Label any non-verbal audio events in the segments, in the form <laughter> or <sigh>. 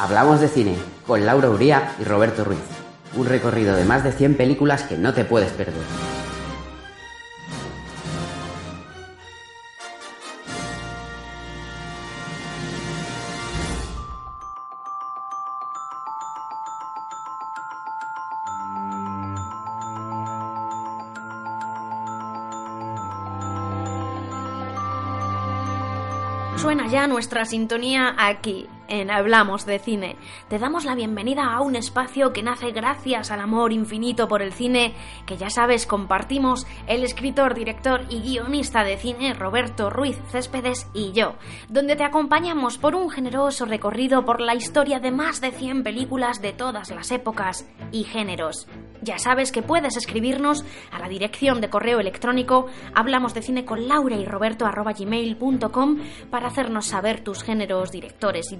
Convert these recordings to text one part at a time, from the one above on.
Hablamos de cine con Laura Uría y Roberto Ruiz. Un recorrido de más de 100 películas que no te puedes perder. Suena ya nuestra sintonía aquí, en Hablamos de Cine. Te damos la bienvenida a un espacio que nace gracias al amor infinito por el cine, que ya sabes compartimos el escritor, director y guionista de cine Roberto Ruiz Céspedes y yo, donde te acompañamos por un generoso recorrido por la historia de más de 100 películas de todas las épocas y géneros. Ya sabes que puedes escribirnos a la dirección de correo electrónico hablamos de cine con Laura y Roberto gmail.com para hacernos saber tus géneros, directores y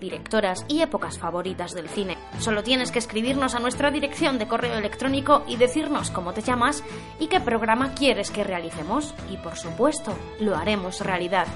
y épocas favoritas del cine. Solo tienes que escribirnos a nuestra dirección de correo electrónico y decirnos cómo te llamas y qué programa quieres que realicemos. Y por supuesto, lo haremos realidad.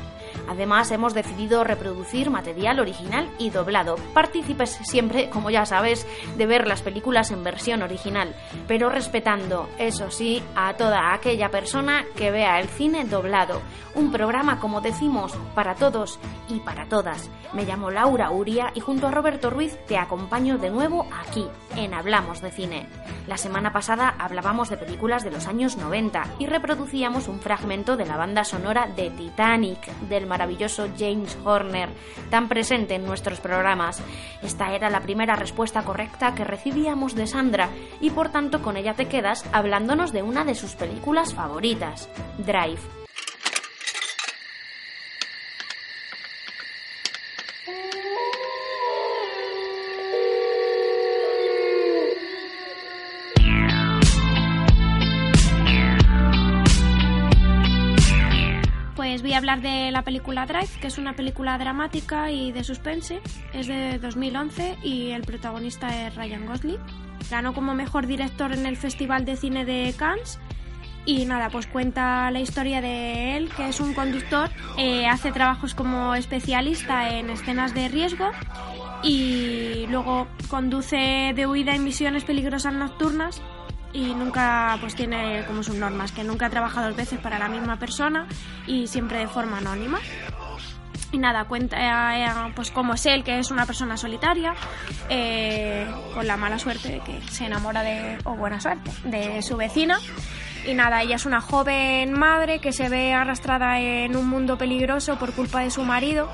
Además, hemos decidido reproducir material original y doblado. Partícipes siempre, como ya sabes, de ver las películas en versión original, pero respetando, eso sí, a toda aquella persona que vea el cine doblado. Un programa, como decimos, para todos y para todas. Me llamo Laura Uria y junto a Roberto Ruiz te acompaño de nuevo aquí, en Hablamos de Cine. La semana pasada hablábamos de películas de los años 90 y reproducíamos un fragmento de la banda sonora de Titanic, maravilloso James Horner, tan presente en nuestros programas. Esta era la primera respuesta correcta que recibíamos de Sandra y por tanto con ella te quedas hablándonos de una de sus películas favoritas, Drive. Voy hablar de la película Drive, que es una película dramática y de suspense. Es de 2011 y el protagonista es Ryan Gosling. Ganó como mejor director en el Festival de Cine de Cannes. Y nada, pues cuenta la historia de él, que es un conductor, eh, hace trabajos como especialista en escenas de riesgo y luego conduce de huida en misiones peligrosas nocturnas y nunca pues tiene como sus normas, que nunca trabaja dos veces para la misma persona y siempre de forma anónima. Y nada, cuenta eh, eh, pues cómo es él, que es una persona solitaria, eh, con la mala suerte de que se enamora de, o buena suerte, de su vecina. Y nada, ella es una joven madre que se ve arrastrada en un mundo peligroso por culpa de su marido,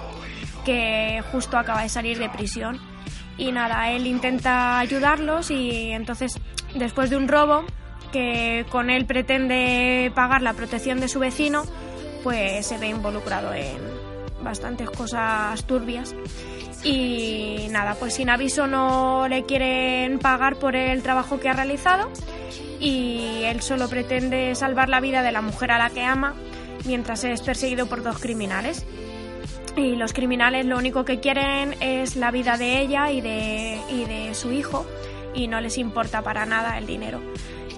que justo acaba de salir de prisión. Y nada, él intenta ayudarlos y entonces después de un robo que con él pretende pagar la protección de su vecino, pues se ve involucrado en bastantes cosas turbias. Y nada, pues sin aviso no le quieren pagar por el trabajo que ha realizado y él solo pretende salvar la vida de la mujer a la que ama mientras es perseguido por dos criminales. Y los criminales lo único que quieren es la vida de ella y de, y de su hijo y no les importa para nada el dinero.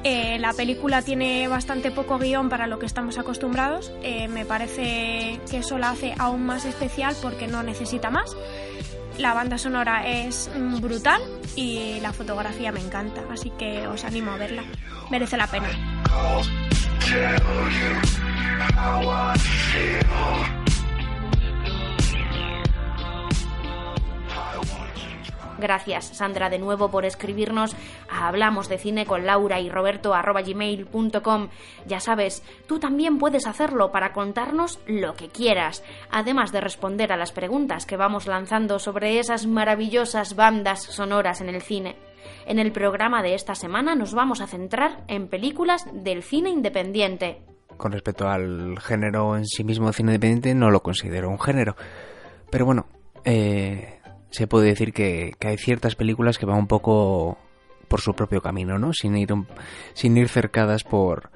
Eh, la película tiene bastante poco guion para lo que estamos acostumbrados. Eh, me parece que eso la hace aún más especial porque no necesita más. La banda sonora es brutal y la fotografía me encanta, así que os animo a verla. Merece la pena. Gracias, Sandra, de nuevo por escribirnos a hablamos de cine con Laura y Roberto gmail.com. Ya sabes, tú también puedes hacerlo para contarnos lo que quieras, además de responder a las preguntas que vamos lanzando sobre esas maravillosas bandas sonoras en el cine. En el programa de esta semana nos vamos a centrar en películas del cine independiente. Con respecto al género en sí mismo de cine independiente, no lo considero un género. Pero bueno, eh, se puede decir que, hay ciertas películas que van un poco por su propio camino, ¿no? Sin ir, sin ir cercadas por,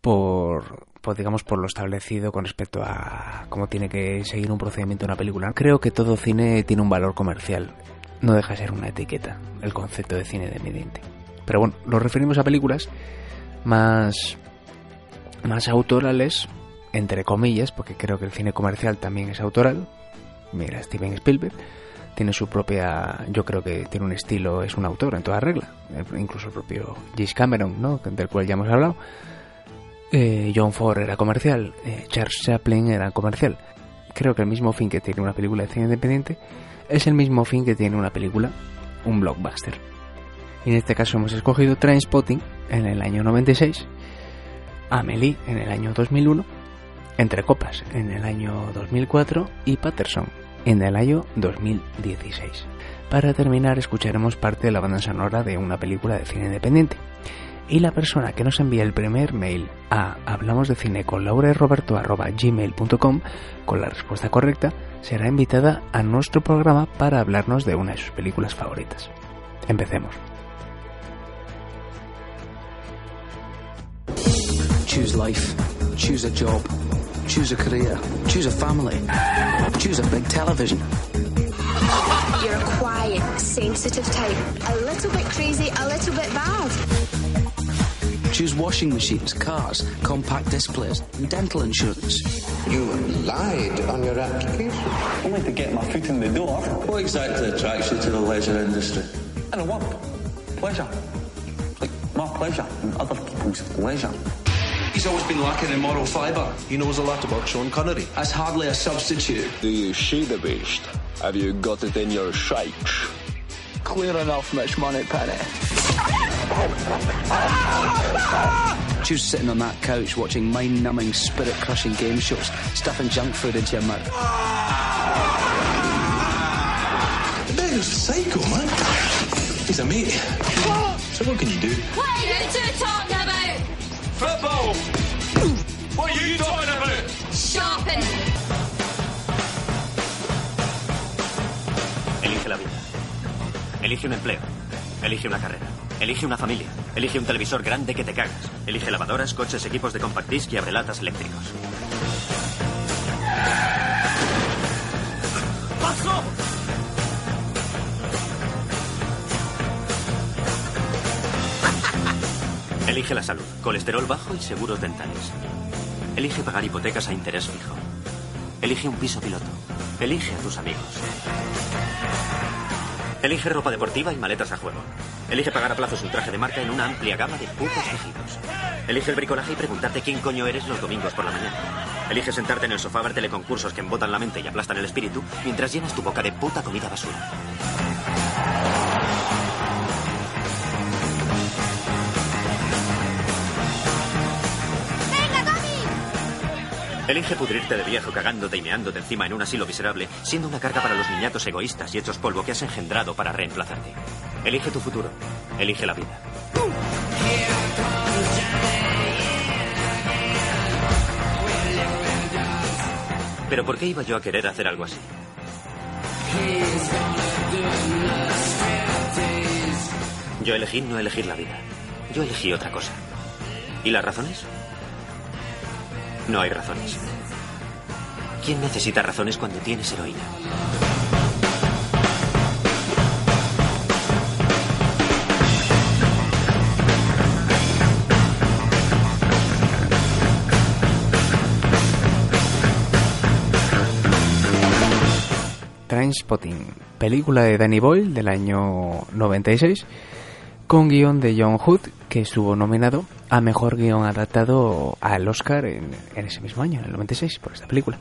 por, por, digamos, por lo establecido con respecto a cómo tiene que seguir un procedimiento una película. Creo que todo cine tiene un valor comercial. No deja de ser una etiqueta, el concepto de cine independiente. Pero bueno, nos referimos a películas más, más autorales, entre comillas, porque creo que el cine comercial también es autoral. Mira, Steven Spielberg tiene su propia, yo creo que tiene un estilo, es un autor en toda regla, incluso el propio James Cameron, ¿no? del cual ya hemos hablado. Eh, John Ford era comercial, eh, Charles Chaplin era comercial. Creo que el mismo fin que tiene una película de cine independiente es el mismo fin que tiene una película, un blockbuster. Y en este caso hemos escogido Trainspotting en el año 96, Amelie en el año 2001, Entre Copas en el año 2004 y Patterson en el año 2016. Para terminar escucharemos parte de la banda sonora de una película de cine independiente. Y la persona que nos envía el primer mail a hablamos de cine con gmail.com con la respuesta correcta será invitada a nuestro programa para hablarnos de una de sus películas favoritas. Empecemos. Choose life. Choose a job. Choose a career. Choose family. Choose a big television. You're a quiet, sensitive type. A little bit crazy, a little bit bad. Choose washing machines, cars, compact displays, and dental insurance. You lied on your application. Only to get my foot in the door. What exactly attracts you to the leisure industry? I know what. Pleasure. Like my pleasure and other people's leisure. He's always been lacking in moral fibre. He knows a lot about Sean Connery. That's hardly a substitute. Do you see the beast? Have you got it in your sights? Clear enough, Mitch Moneypenny. Choose sitting on that couch watching mind-numbing, spirit-crushing game shows, stuffing junk food into your mouth. The beggar's a psycho, man. He's a mate. So what can you do? What are you two talking about? What are. Elige la vida. Elige un empleo. Elige una carrera. Elige una familia. Elige un televisor grande que te cagas. Elige lavadoras, coches, equipos de compact disc y abrelatas eléctricos. Elige la salud, colesterol bajo y seguros dentales. Elige pagar hipotecas a interés fijo. Elige un piso piloto. Elige a tus amigos. Elige ropa deportiva y maletas a juego. Elige pagar a plazos un traje de marca en una amplia gama de putos tejidos. Elige el bricolaje y preguntarte quién coño eres los domingos por la mañana. Elige sentarte en el sofá a ver teleconcursos que embotan la mente y aplastan el espíritu mientras llenas tu boca de puta comida basura. Elige pudrirte de viejo cagándote y meándote encima en un asilo miserable, siendo una carga para los niñatos egoístas y hechos polvo que has engendrado para reemplazarte. Elige tu futuro. Elige la vida. Pero ¿por qué iba yo a querer hacer algo así? Yo elegí no elegir la vida. Yo elegí otra cosa. ¿Y las razones? No hay razones. ¿Quién necesita razones cuando tienes heroína? Trainspotting, película de Danny Boyle del año 96, con guion de John Hood, que estuvo nominado a mejor guion adaptado al Oscar en, en ese mismo año, en el 96, por esta película.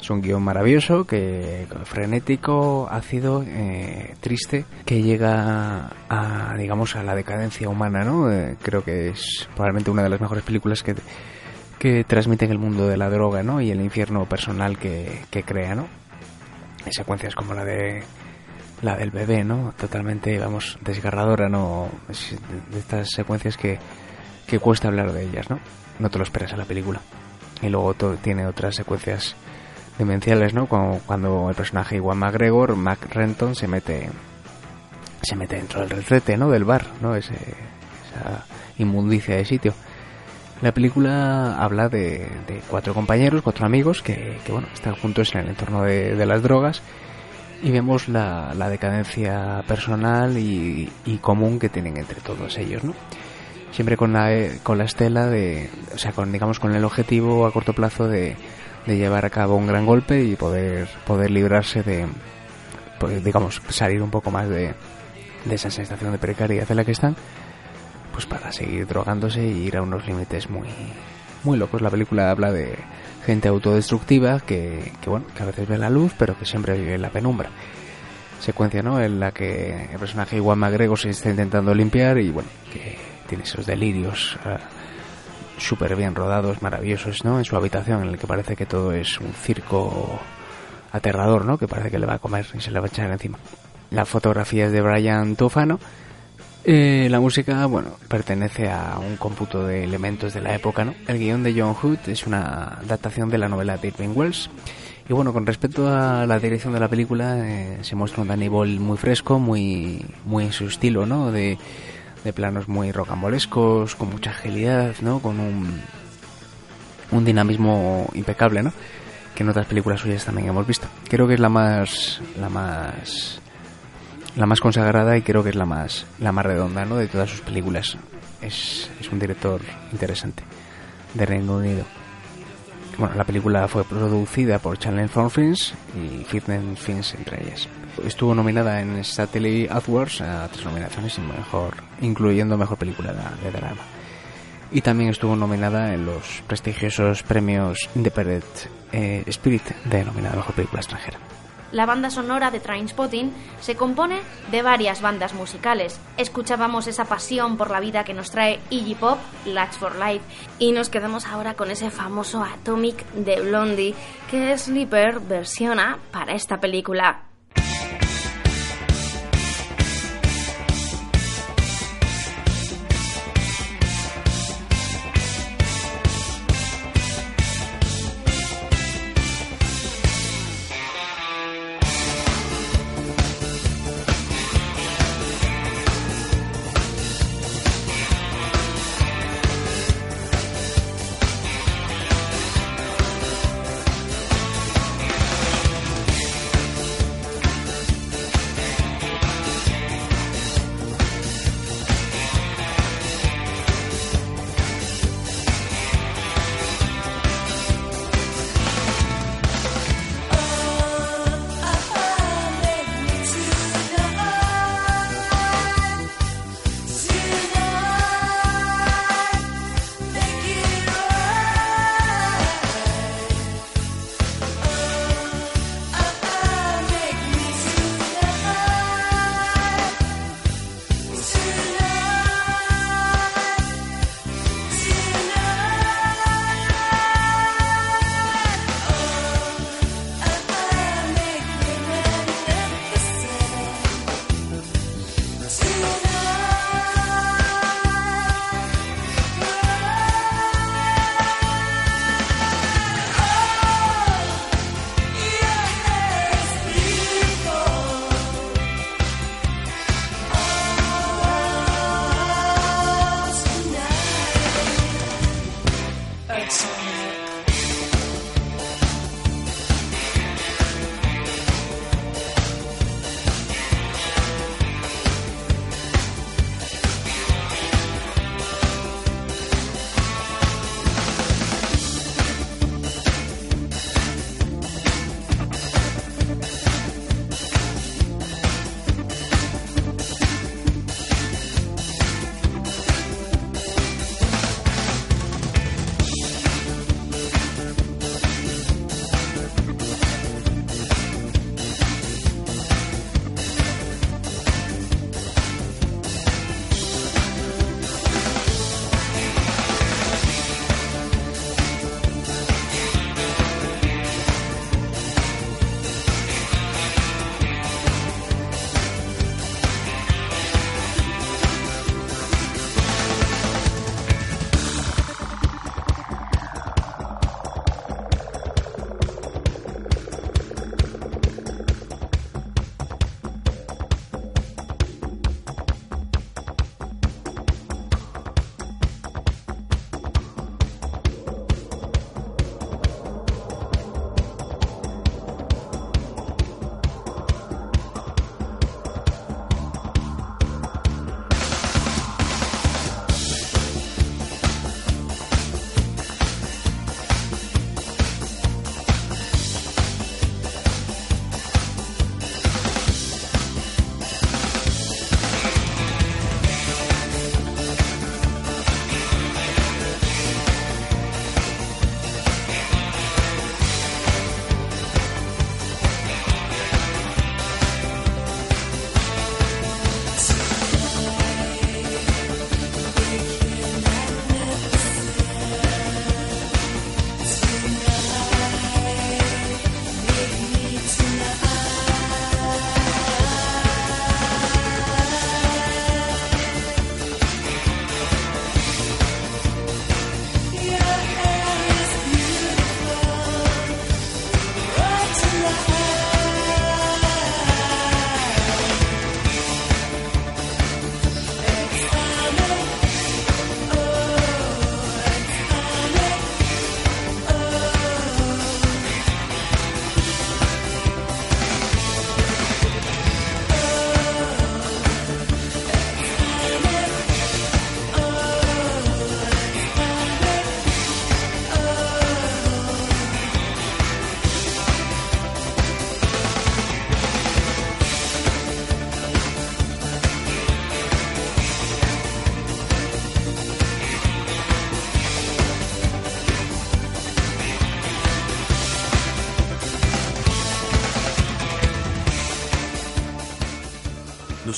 Es un guion maravilloso, que frenético, ácido, eh, triste, que llega a, digamos, a la decadencia humana, ¿no? Eh, creo que es probablemente una de las mejores películas que, que transmiten el mundo de la droga, ¿no? Y el infierno personal que, que crea, ¿no? Hay secuencias como la de la del bebé, ¿no? Totalmente, vamos, desgarradora, ¿no? Estas secuencias que, que cuesta hablar de ellas, ¿no? No te lo esperas en la película. Y luego to- tiene otras secuencias demenciales, ¿no? Como cuando el personaje Iwan McGregor, Mac Renton, se mete se mete dentro del retrete, ¿no? Del bar, ¿no? Ese, esa inmundicia de sitio. La película habla de, de cuatro compañeros, cuatro amigos que, bueno, están juntos en el entorno de, de las drogas y vemos la, la decadencia personal y, y común que tienen entre todos ellos, ¿no? Siempre con la, con la estela de, o sea, con, digamos, con el objetivo a corto plazo de, de llevar a cabo un gran golpe y poder, poder librarse de, pues, digamos, salir un poco más de, de esa sensación de precariedad en la que están, pues para seguir drogándose y ir a unos límites muy, muy locos. La película habla de gente autodestructiva que, que, bueno, que a veces ve la luz, pero que siempre vive en la penumbra. Secuencia, ¿no? En la que el personaje Iwan McGregor se está intentando limpiar y, bueno, que tiene esos delirios uh, súper bien rodados, maravillosos, ¿no? En su habitación, en el que parece que todo es un circo aterrador, ¿no? Que parece que le va a comer y se le va a echar encima. La fotografía de Brian Tufano. Eh, la música, bueno, pertenece a un cómputo de elementos de la época, ¿no? El guion de John Hood es una adaptación de la novela de Irving Wells. Y bueno, con respecto a la dirección de la película, eh, se muestra un Danny Boyle muy fresco, muy, muy en su estilo, ¿no? De, de planos muy rocambolescos, con mucha agilidad, ¿no? Con un, un dinamismo impecable, ¿no? Que en otras películas suyas también hemos visto. Creo que es la más, la más, la más consagrada y creo que es la más, la más redonda, ¿no? De todas sus películas. Es, es un director interesante de Reino Unido. Bueno, la película fue producida por Channel 4 Films y Fitness Films entre ellas. Estuvo nominada en Satellite Awards a tres nominaciones, mejor, incluyendo mejor película de, drama. Y también estuvo nominada en los prestigiosos premios Independent eh, Spirit de nominada mejor película extranjera. La banda sonora de Trainspotting se compone de varias bandas musicales. Escuchábamos esa pasión por la vida que nos trae Iggy Pop, Latch for Life, y nos quedamos ahora con ese famoso Atomic de Blondie que Sleeper versiona para esta película.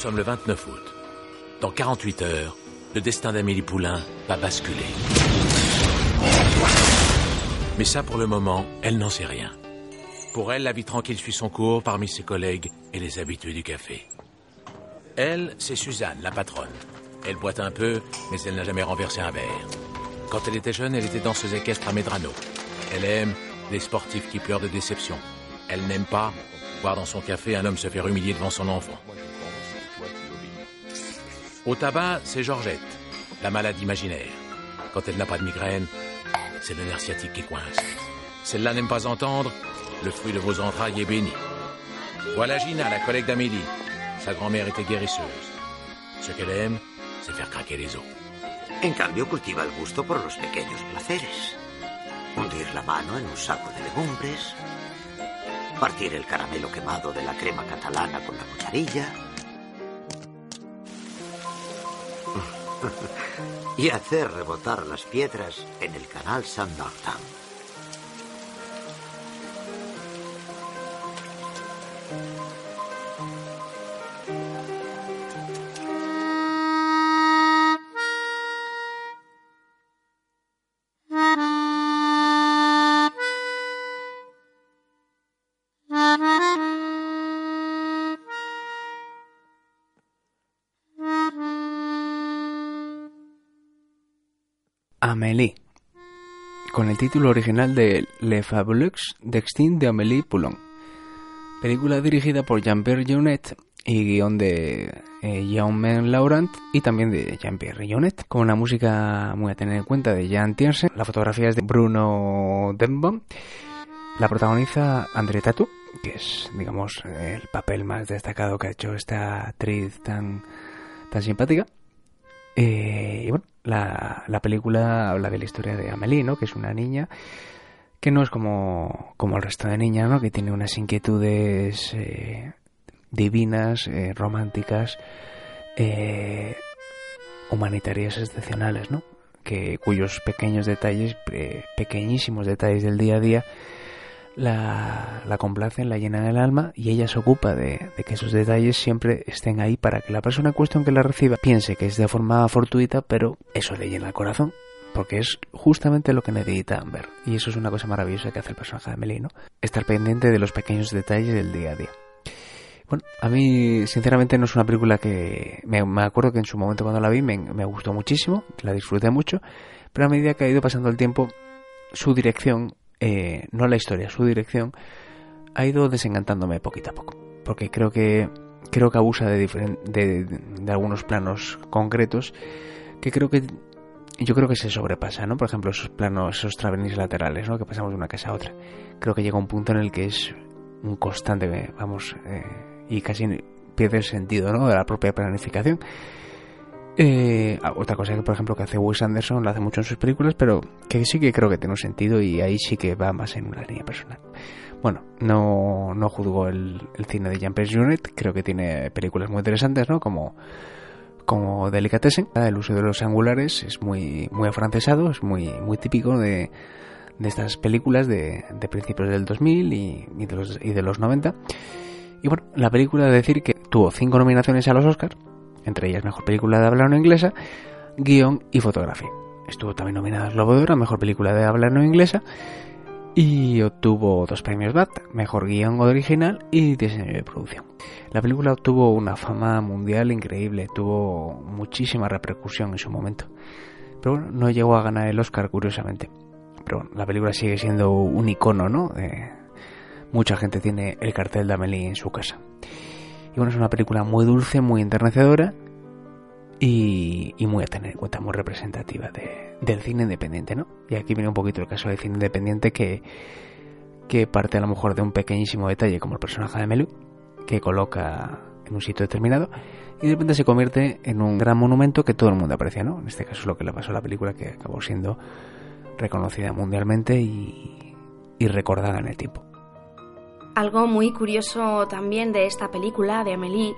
Sommes le 29 août. Dans 48 heures, le destin d'Amélie Poulain va basculer. Mais ça, pour le moment, elle n'en sait rien. Pour elle, la vie tranquille suit son cours parmi ses collègues et les habitués du café. Elle, c'est Suzanne, la patronne. Elle boite un peu, mais elle n'a jamais renversé un verre. Quand elle était jeune, elle était danseuse équestre à Medrano. Elle aime les sportifs qui pleurent de déception. Elle n'aime pas voir dans son café un homme se faire humilier devant son enfant. Au tabac, c'est Georgette, la malade imaginaire. Quand elle n'a pas de migraine, c'est le nerf qui coince. Celle-là n'aime pas entendre, le fruit de vos entrailles est béni. Voilà Gina, la collègue d'Amélie. Sa grand-mère était guérisseuse. Ce qu'elle aime, c'est faire craquer les os. En cambio, cultiva el gusto por los pequeños placeres. Hundir la mano en un saco de legumbres, partir el caramelo quemado de la crema catalana con la cucharilla <laughs> y hacer rebotar las piedras en el canal San Martin. Amélie, con el título original de Le Fabuleux Destin de Amélie Poulain. Película dirigida por Jean-Pierre Jeunet y guion de eh, Jaume Laurent y también de Jean-Pierre Jeunet, con una música muy a tener en cuenta de Jan Tiersen. La fotografía es de Bruno Denbom. La protagoniza André Tatu, que es, digamos, el papel más destacado que ha hecho esta actriz tan, tan simpática. Eh, y bueno, la, la, película habla de la historia de Amélie, ¿no? Que es una niña que no es como, como el resto de niñas, ¿no? Que tiene unas inquietudes eh, divinas, eh, románticas, eh, humanitarias excepcionales, ¿no? Que, cuyos pequeños detalles, pequeñísimos detalles del día a día, la, la complacen, la llenan el alma y ella se ocupa de, que esos detalles siempre estén ahí para que la persona en cuestión que la reciba piense que es de forma fortuita, pero eso le llena el corazón. Porque es justamente lo que necesita Amber. Y eso es una cosa maravillosa que hace el personaje de Melino. Estar pendiente de los pequeños detalles del día a día. Bueno, a mí sinceramente no es una película que... Me, me acuerdo que en su momento cuando la vi me, me gustó muchísimo, la disfruté mucho, pero a medida que ha ido pasando el tiempo, su dirección eh, no la historia, su dirección, ha ido desencantándome poquito a poco. Porque creo que creo que abusa de, de, de, algunos planos concretos que creo que yo creo que se sobrepasa, ¿no? Por ejemplo, esos planos, esos travenis laterales, ¿no? Que pasamos de una casa a otra. Creo que llega un punto en el que es un constante, vamos, eh, y casi pierde el sentido, ¿no? De la propia planificación. Eh, otra cosa que, por ejemplo, que hace Wes Anderson, lo hace mucho en sus películas, pero que sí que creo que tiene un sentido y ahí sí que va más en una línea personal. Bueno, no, no juzgo el, el cine de Jean-Pierre Jeunet, creo que tiene películas muy interesantes, ¿no? Como, como Delicatessen, el uso de los angulares es muy, muy afrancesado, es muy, muy típico de, de estas películas de, de principios del 2000 y, y, de los, y de los 90. Y bueno, la película, de decir que tuvo cinco nominaciones a los Oscars, entre ellas Mejor Película de Habla No Inglesa, Guión y Fotografía. Estuvo también nominada a Globo de Oro, Mejor Película de Habla No Inglesa, y obtuvo dos premios BAT, Mejor Guión Original y Diseño de Producción. La película obtuvo una fama mundial increíble, tuvo muchísima repercusión en su momento, pero bueno, no llegó a ganar el Oscar curiosamente. Pero bueno, la película sigue siendo un icono, ¿no? Eh, mucha gente tiene el cartel de Amelie en su casa. Y bueno, es una película muy dulce, muy enternecedora y, muy a tener en cuenta, muy representativa de, del cine independiente, ¿no? Y aquí viene un poquito el caso del cine independiente que, que parte a lo mejor de un pequeñísimo detalle como el personaje de Melu, que coloca en un sitio determinado y de repente se convierte en un gran monumento que todo el mundo aprecia, ¿no? En este caso es lo que le pasó a la película que acabó siendo reconocida mundialmente y recordada en el tiempo. Algo muy curioso también de esta película de Amélie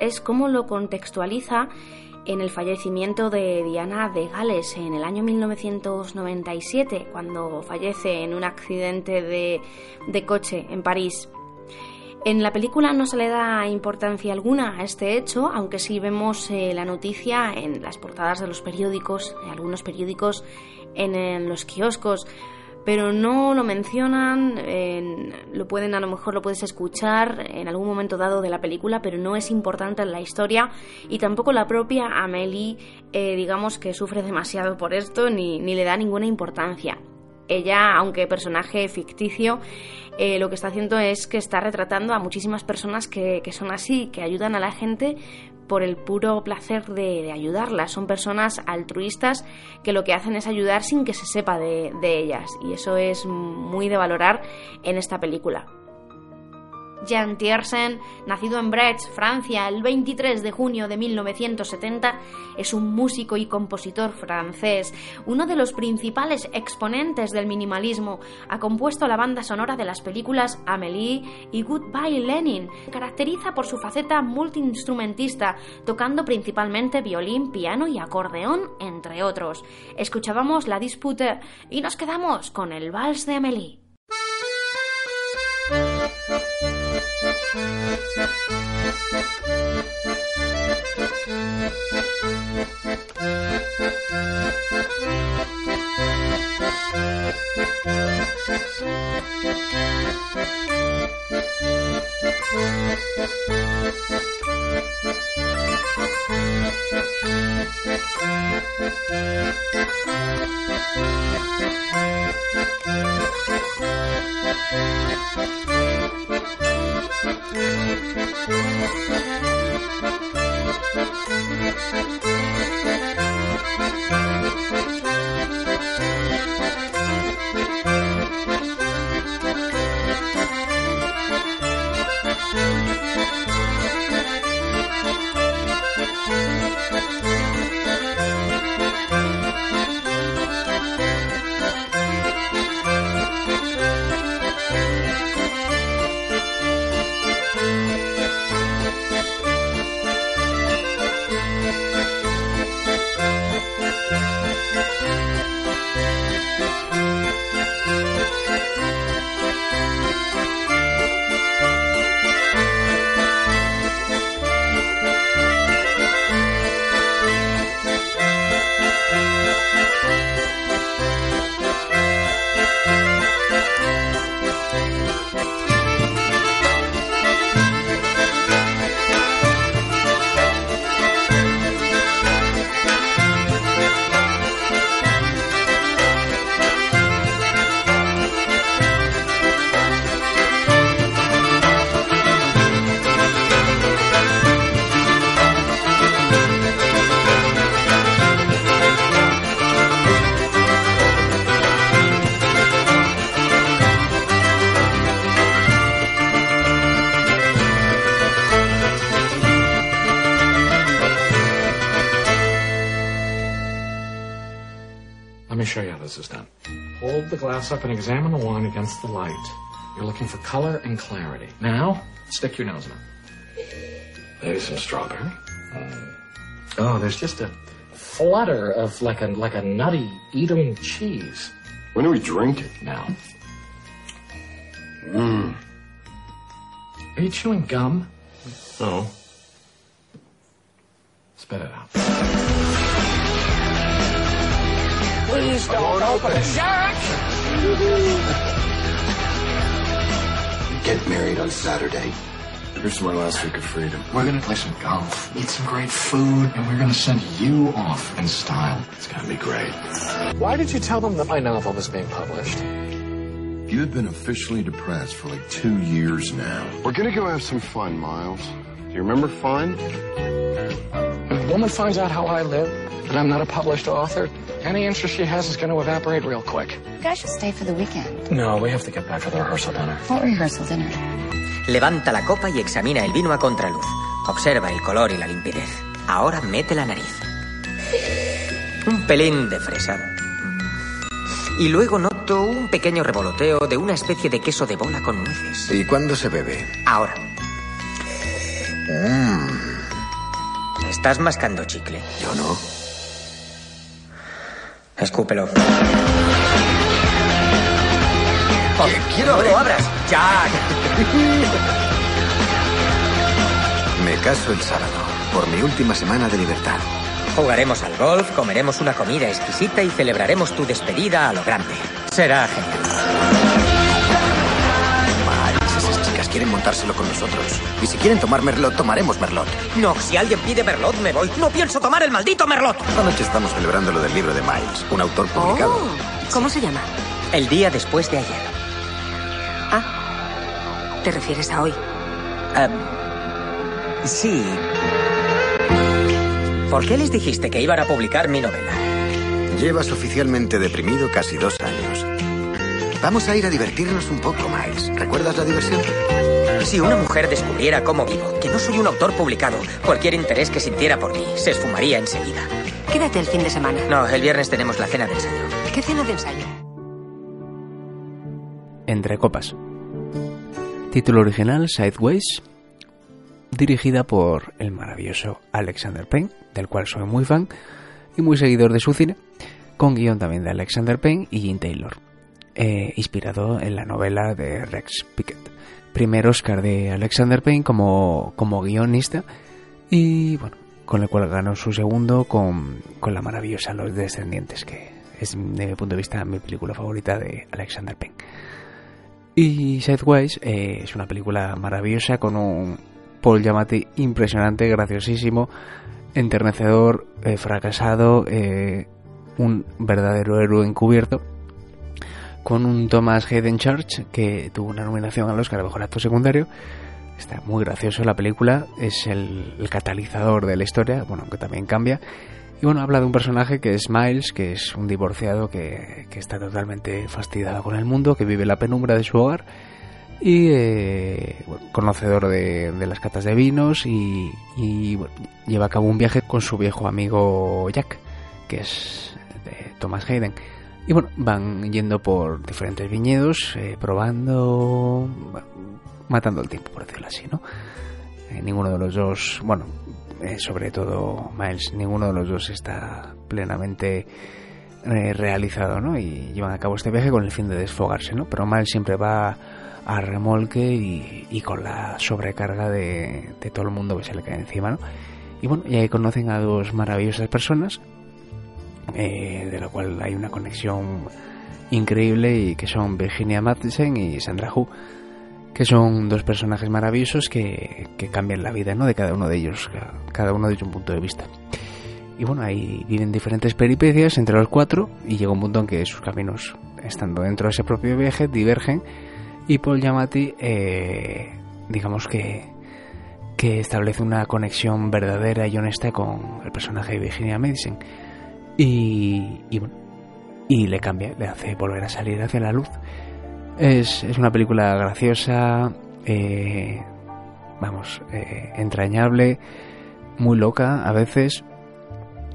es cómo lo contextualiza en el fallecimiento de Diana de Gales en el año 1997, cuando fallece en un accidente de, de coche en París. En la película no se le da importancia alguna a este hecho, aunque sí vemos eh, la noticia en las portadas de los periódicos, en algunos periódicos, en, en los kioscos, pero no lo mencionan, en- lo pueden a lo mejor lo puedes escuchar en algún momento dado de la película, pero no es importante en la historia y tampoco la propia Amelie, eh, digamos que sufre demasiado por esto ni, ni le da ninguna importancia. Ella, aunque personaje ficticio, eh, lo que está haciendo es que está retratando a muchísimas personas que, que son así, que ayudan a la gente por el puro placer de, ayudarlas. Son personas altruistas que lo que hacen es ayudar sin que se sepa de, de ellas. Y eso es muy de valorar en esta película. Jean Tiersen, nacido en Brest, Francia, el 23 de junio de 1970, es un músico y compositor francés, uno de los principales exponentes del minimalismo. Ha compuesto la banda sonora de las películas Amélie y Goodbye Lenin. Caracteriza por su faceta multiinstrumentista, tocando principalmente violín, piano y acordeón, entre otros. Escuchábamos la disputa y nos quedamos con el vals de Amélie. Thank you. Let me glass up and examine the wine against the light. You're looking for color and clarity. Now, stick your nose in it. Maybe some strawberry. Hmm. Oh, there's just a flutter of like a like a nutty Edam cheese. When do we drink it? Now. Mmm. Are you chewing gum? No. Spit it out. Please don't open it, Jack! Get married on Saturday. Here's my last week of freedom. We're gonna play some golf, eat some great food, and we're gonna send you off in style. It's gonna be great. Why did you tell them that my novel was being published? You have been officially depressed for like two years now. We're gonna go have some fun, Miles. Do you remember fun? When a woman finds out how I live, that I'm not a published author, any interest she has is going to evaporate real quick. You guys should stay for the weekend. No, we have to get back for the rehearsal dinner. What rehearsal dinner? Levanta la copa y examina el vino a contraluz. Observa el color y la limpidez. Ahora mete la nariz. Un pelín de fresa. Y luego noto un pequeño revoloteo de una especie de queso de bola con nueces. ¿Y cuándo se bebe? Ahora, Mmm. Estás mascando chicle. Yo no. Escúpelo. Oh, quiero no lo abras. Jack. <laughs> caso el sábado, por mi última semana de libertad. Jugaremos al golf, comeremos una comida exquisita y celebraremos tu despedida a lo grande. Será genial. Quieren montárselo con nosotros. Y si quieren tomar Merlot, tomaremos Merlot. No, si alguien pide Merlot, me voy. No pienso tomar el maldito Merlot. Esta noche estamos celebrando lo del libro de Miles, un autor publicado. Oh, ¿Cómo se llama? El día después de ayer. Ah, ¿te refieres a hoy? Ah, sí. ¿Por qué les dijiste que iban a publicar mi novela? Llevas oficialmente deprimido casi dos años. Vamos a ir a divertirnos un poco, Miles. ¿Recuerdas la diversión? Si una mujer descubriera cómo vivo, que no soy un autor publicado, cualquier interés que sintiera por mí se esfumaría enseguida. Quédate el fin de semana. No, el viernes tenemos la cena de ensayo. ¿Qué cena de ensayo? Entre copas. Título original Sideways, dirigida por el maravilloso Alexander Payne, del cual soy muy fan y muy seguidor de su cine, con guion también de Alexander Payne y Jean Taylor, eh, inspirado en la novela de Rex Pickett. Primer Oscar de Alexander Payne como, como guionista y bueno, con el cual ganó su segundo con, con la maravillosa Los Descendientes, que es de mi punto de vista mi película favorita de Alexander Payne. Y Sideways eh, es una película maravillosa con un Paul Giamatti impresionante, graciosísimo, enternecedor, eh, fracasado, eh, un verdadero héroe encubierto, con un Thomas Hayden Church que tuvo una nominación al Oscar de Mejor Actor Secundario. Está muy gracioso la película, es el, catalizador de la historia, bueno, aunque también cambia. Y bueno, habla de un personaje que es Miles, que es un divorciado que, que está totalmente fastidiado con el mundo, que vive la penumbra de su hogar y eh, conocedor de, de, las catas de vinos y, lleva a cabo un viaje con su viejo amigo Jack, que es de Thomas Hayden. Y bueno, van yendo por diferentes viñedos, eh, probando, matando el tiempo, por decirlo así, ¿no? Eh, ninguno de los dos, bueno, eh, sobre todo Miles, ninguno de los dos está plenamente realizado, ¿no? Y llevan a cabo este viaje con el fin de desfogarse, ¿no? Pero Miles siempre va a remolque y, y con la sobrecarga de, de, todo el mundo que se le cae encima, ¿no? Y bueno, y ahí conocen a dos maravillosas personas, eh, de la cual hay una conexión increíble y que son Virginia Madsen y Sandra Hu que son dos personajes maravillosos que, que, cambian la vida ¿no? de cada uno de ellos, cada uno desde un punto de vista. Y bueno, ahí viven diferentes peripecias entre los cuatro y llega un punto en que sus caminos, estando dentro de ese propio viaje, divergen y Paul Giamatti, eh, digamos que, que establece una conexión verdadera y honesta con el personaje de Virginia Madison y, y, bueno, y le cambia, le hace volver a salir hacia la luz. Es, es una película graciosa, eh, vamos, eh, entrañable, muy loca a veces,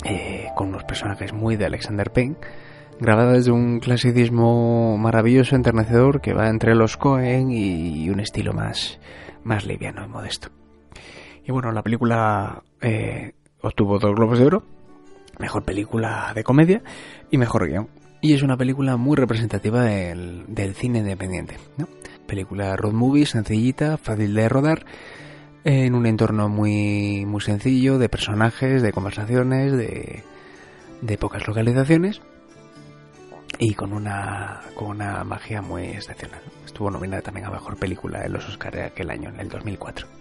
eh, con unos personajes muy de Alexander Payne, grabada desde un clasicismo maravilloso, enternecedor, que va entre los Cohen y, y un estilo más, más liviano y modesto. Y bueno, la película eh, obtuvo dos globos de oro, mejor película de comedia y mejor guion. Y es una película muy representativa del, cine independiente. ¿no? Película road movie, sencillita, fácil de rodar, en un entorno muy, muy sencillo, de personajes, de conversaciones, de, de pocas localizaciones y con una, con una magia muy excepcional. Estuvo nominada también a Mejor Película de los Oscars de aquel año, en el 2004.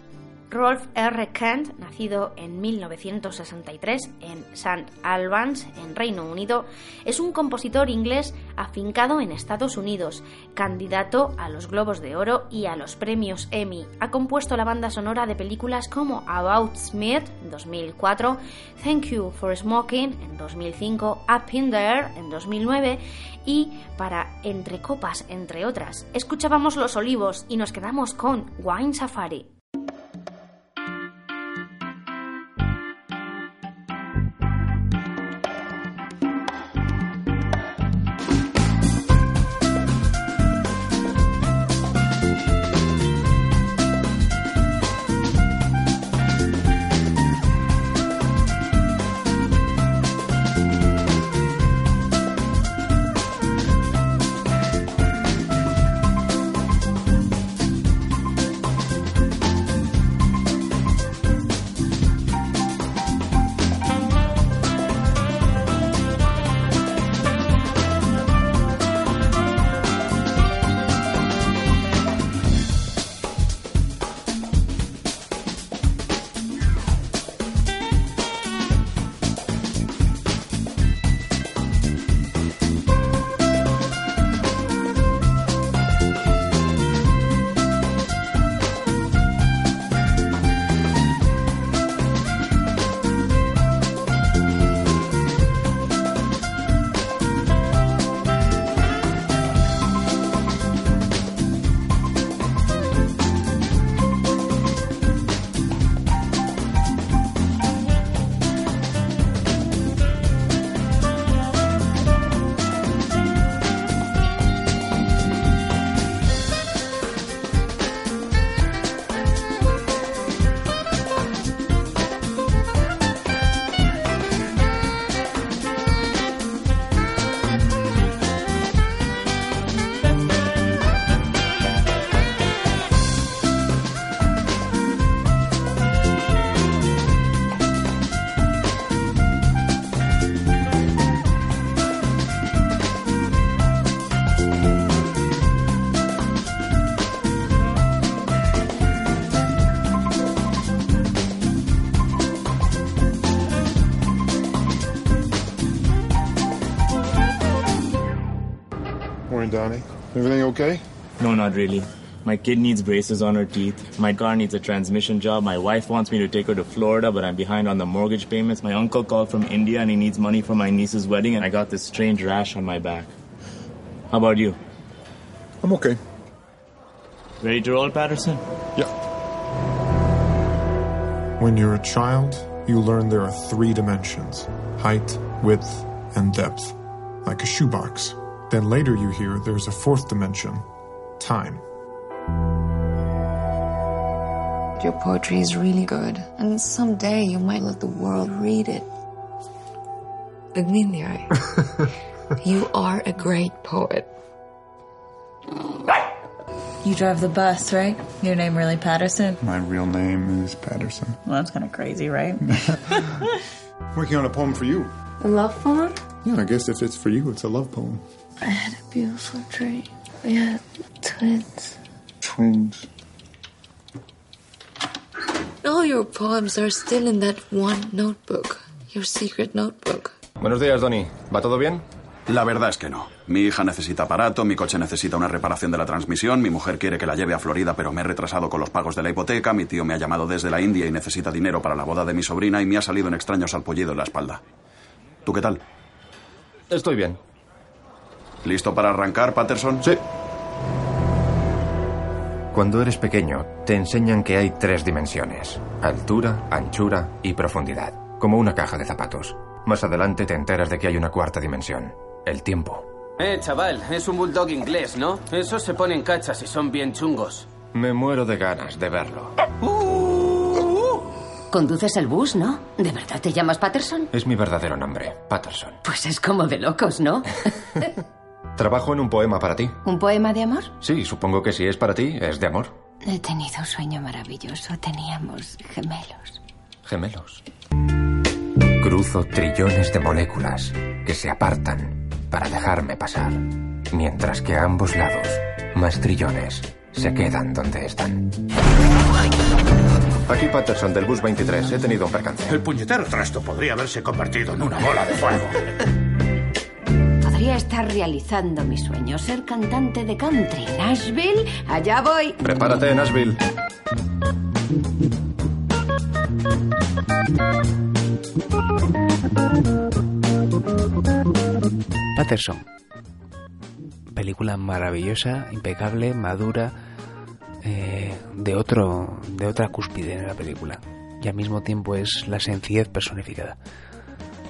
Rolf R. Kent, nacido en 1963 en St. Albans, en Reino Unido, es un compositor inglés afincado en Estados Unidos, candidato a los Globos de Oro y a los premios Emmy. Ha compuesto la banda sonora de películas como About Smith en 2004, Thank You for Smoking en 2005, Up in There en 2009 y para Entre Copas, entre otras. Escuchábamos Los Olivos y nos quedamos con Wine Safari. Okay? No, not really. My kid needs braces on her teeth. My car needs a transmission job. My wife wants me to take her to Florida, but I'm behind on the mortgage payments. My uncle called from India and he needs money for my niece's wedding, and I got this strange rash on my back. How about you? I'm okay. Ready to roll, Patterson? Yeah. When you're a child, you learn there are three dimensions height, width, and depth, like a shoebox. Then later you hear there's a fourth dimension time. Your poetry is really good, and someday you might let the world read it. Look me in the eye. you are a great poet. You drive the bus, right? Your name really Patterson? My real name is Patterson. Well, that's kind of crazy, right? <laughs> Working on a poem for you. A love poem? Yeah, I guess if it's for you, it's a love poem. I had a beautiful dream. We had twins. Twins. All your poems are still in that one notebook, your secret notebook. Buenos días, Donny. ¿Va todo bien? La verdad es que no. Mi hija necesita aparato, mi coche necesita una reparación de la transmisión, mi mujer quiere que la lleve a Florida pero me he retrasado con los pagos de la hipoteca, mi tío me ha llamado desde la India y necesita dinero para la boda de mi sobrina y me ha salido un extraño salpullido en la espalda. ¿Tú qué tal? Estoy bien. ¿Listo para arrancar, Patterson? Sí. Cuando eres pequeño, te enseñan que hay tres dimensiones. Altura, anchura y profundidad. Como una caja de zapatos. Más adelante te enteras de que hay una cuarta dimensión. El tiempo. Eh, chaval, es un bulldog inglés, ¿no? Esos se ponen cachas y son bien chungos. Me muero de ganas de verlo. Conduces el bus, ¿no? ¿De verdad te llamas Patterson? Es mi verdadero nombre, Patterson. Pues es como de locos, ¿no? <laughs> Trabajo en un poema para ti. ¿Un poema de amor? Sí, supongo que si es para ti, es de amor. He tenido un sueño maravilloso. Teníamos gemelos. Gemelos. Cruzo trillones de moléculas que se apartan para dejarme pasar, mientras que a ambos lados, más trillones se quedan donde están. Aquí Patterson del bus 23. He tenido un percance. El puñetero trasto podría haberse convertido en una bola de fuego. Podría estar realizando mi sueño, ser cantante de country. Nashville, allá voy. Prepárate, Nashville. Patterson. Película maravillosa, impecable, madura, eh, de otro, de otra cúspide en la película. Y al mismo tiempo es la sencillez personificada.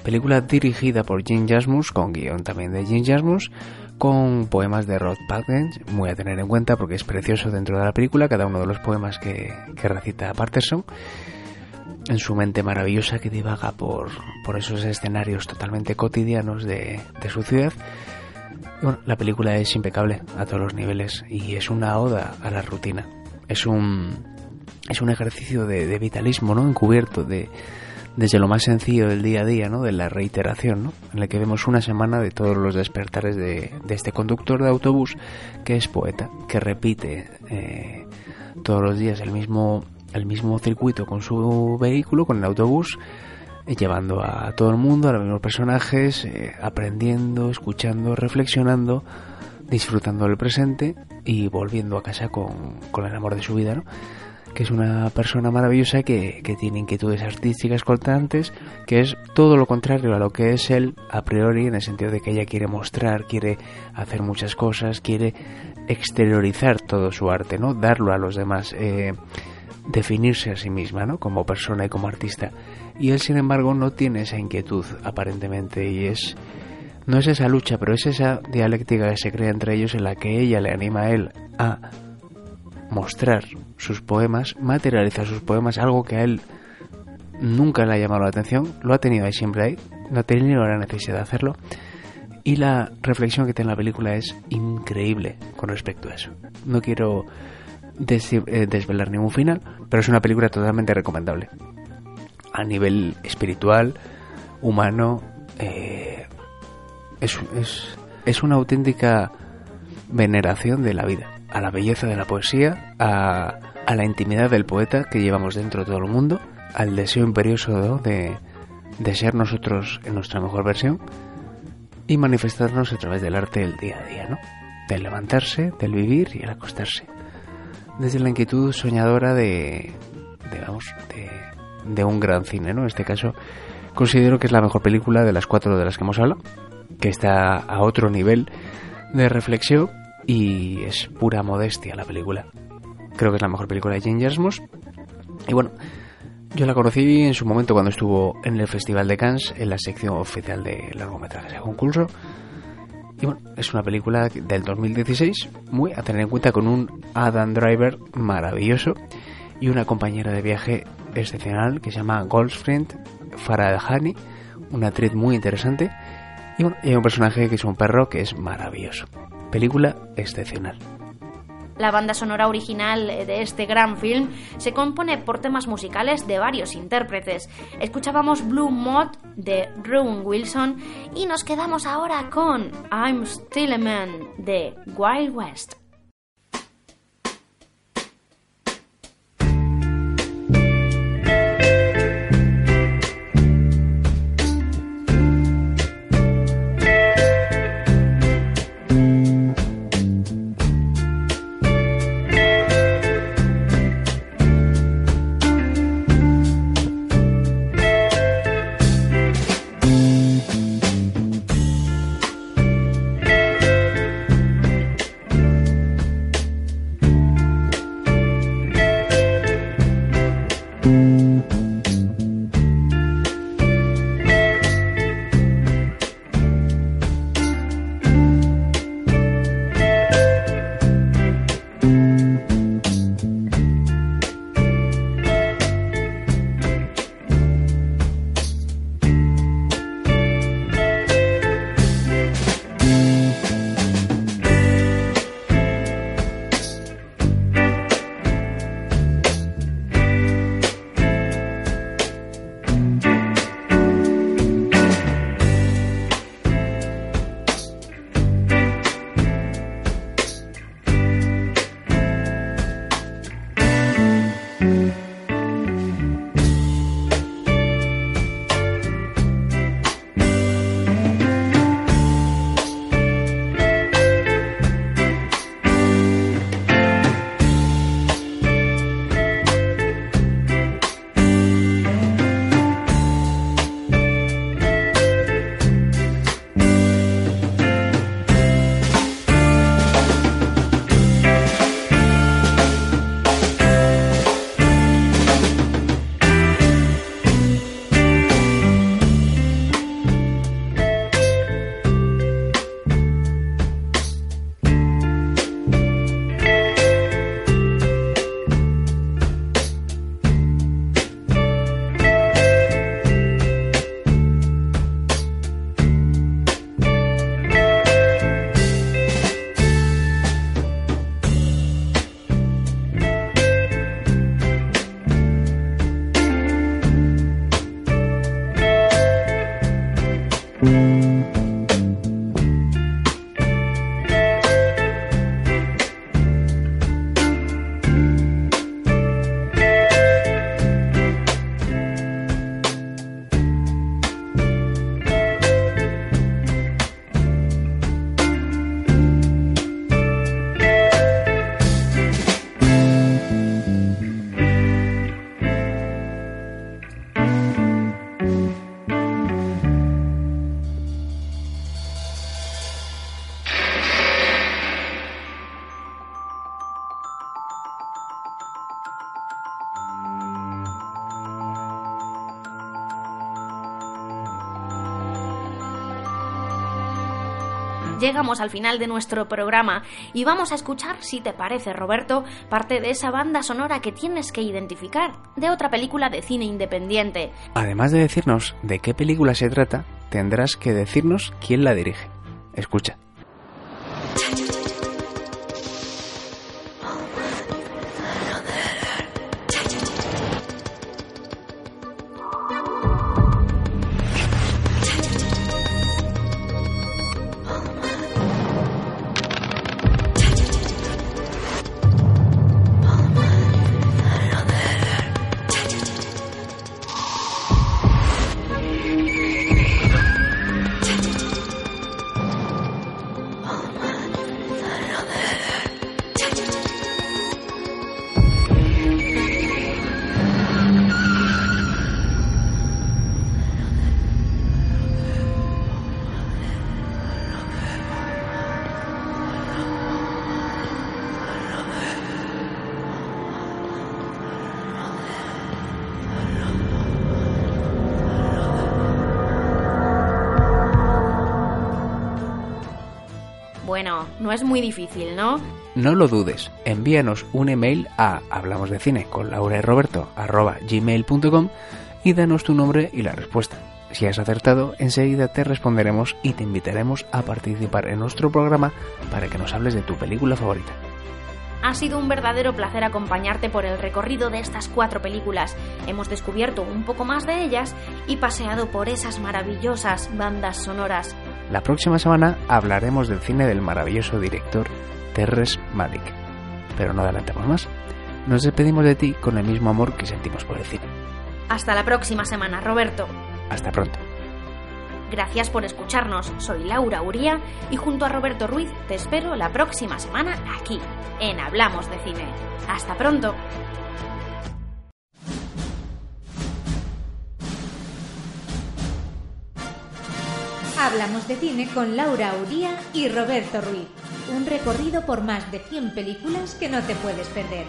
Película dirigida por Jim Jasmus, con guion también de Jim Jasmus, con poemas de Rod Packens, muy a tener en cuenta porque es precioso dentro de la película, cada uno de los poemas que, que recita Patterson en su mente maravillosa que divaga por, por esos escenarios totalmente cotidianos de, de su ciudad. Bueno, la película es impecable a todos los niveles y es una oda a la rutina. Es un, es un ejercicio de, de vitalismo, ¿no? Encubierto de, desde lo más sencillo del día a día, ¿no? De la reiteración, ¿no? En la que vemos una semana de todos los despertares de, de este conductor de autobús que es poeta, que repite eh, todos los días el mismo el mismo circuito con su vehículo, con el autobús, eh, llevando a todo el mundo, a los mismos personajes, eh, aprendiendo, escuchando, reflexionando, disfrutando del presente y volviendo a casa con, con el amor de su vida, ¿no? Que es una persona maravillosa que, que, tiene inquietudes artísticas constantes, que es todo lo contrario a lo que es él a priori, en el sentido de que ella quiere mostrar, quiere hacer muchas cosas, quiere exteriorizar todo su arte, ¿no? Darlo a los demás. Eh, definirse a sí misma, ¿no? Como persona y como artista. Y él, sin embargo, no tiene esa inquietud, aparentemente, y es... No es esa lucha, pero es esa dialéctica que se crea entre ellos en la que ella le anima a él a mostrar sus poemas, materializar sus poemas, algo que a él nunca le ha llamado la atención, lo ha tenido ahí siempre ahí, no ha tenido la necesidad de hacerlo. Y la reflexión que tiene la película es increíble con respecto a eso. No quiero eh, desvelar ningún final, pero es una película totalmente recomendable. A nivel espiritual, humano, eh, es, una auténtica veneración de la vida, a la belleza de la poesía, a, a, la intimidad del poeta que llevamos dentro de todo el mundo, al deseo imperioso de, de ser nosotros en nuestra mejor versión y manifestarnos a través del arte del día a día, ¿no? del levantarse, del vivir y el acostarse. Desde la inquietud soñadora de, de vamos, de un gran cine, ¿no? En este caso, considero que es la mejor película de las cuatro de las que hemos hablado, que está a otro nivel de reflexión y es pura modestia la película. Creo que es la mejor película de Jane. Y bueno, yo la conocí en su momento cuando estuvo en el Festival de Cannes, en la sección oficial de largometrajes de concurso. Y bueno, es una película del 2016, muy a tener en cuenta con un Adam Driver maravilloso y una compañera de viaje excepcional que se llama Goldfriend Farah Hani, una actriz muy interesante. Y bueno, y hay un personaje que es un perro que es maravilloso. Película excepcional. La banda sonora original de este gran film se compone por temas musicales de varios intérpretes. Escuchábamos Blue Mod de Rowan Wilson y nos quedamos ahora con I'm Still a Man de Wild West. Llegamos al final de nuestro programa y vamos a escuchar, si te parece Roberto, parte de esa banda sonora que tienes que identificar de otra película de cine independiente. Además de decirnos de qué película se trata, tendrás que decirnos quién la dirige. Escucha. Bueno, no es muy difícil, ¿no? No lo dudes, envíanos un email a hablamos de cine con Laura y Roberto arroba gmail.com y danos tu nombre y la respuesta. Si has acertado, enseguida te responderemos y te invitaremos a participar en nuestro programa para que nos hables de tu película favorita. Ha sido un verdadero placer acompañarte por el recorrido de estas cuatro películas. Hemos descubierto un poco más de ellas y paseado por esas maravillosas bandas sonoras. La próxima semana hablaremos del cine del maravilloso director Terrence Malick. Pero no adelantamos más. Nos despedimos de ti con el mismo amor que sentimos por el cine. Hasta la próxima semana, Roberto. Hasta pronto. Gracias por escucharnos. Soy Laura Uría y junto a Roberto Ruiz te espero la próxima semana aquí, en Hablamos de Cine. Hasta pronto. Hablamos de cine con Laura Uría y Roberto Ruiz. Un recorrido por más de 100 películas que no te puedes perder.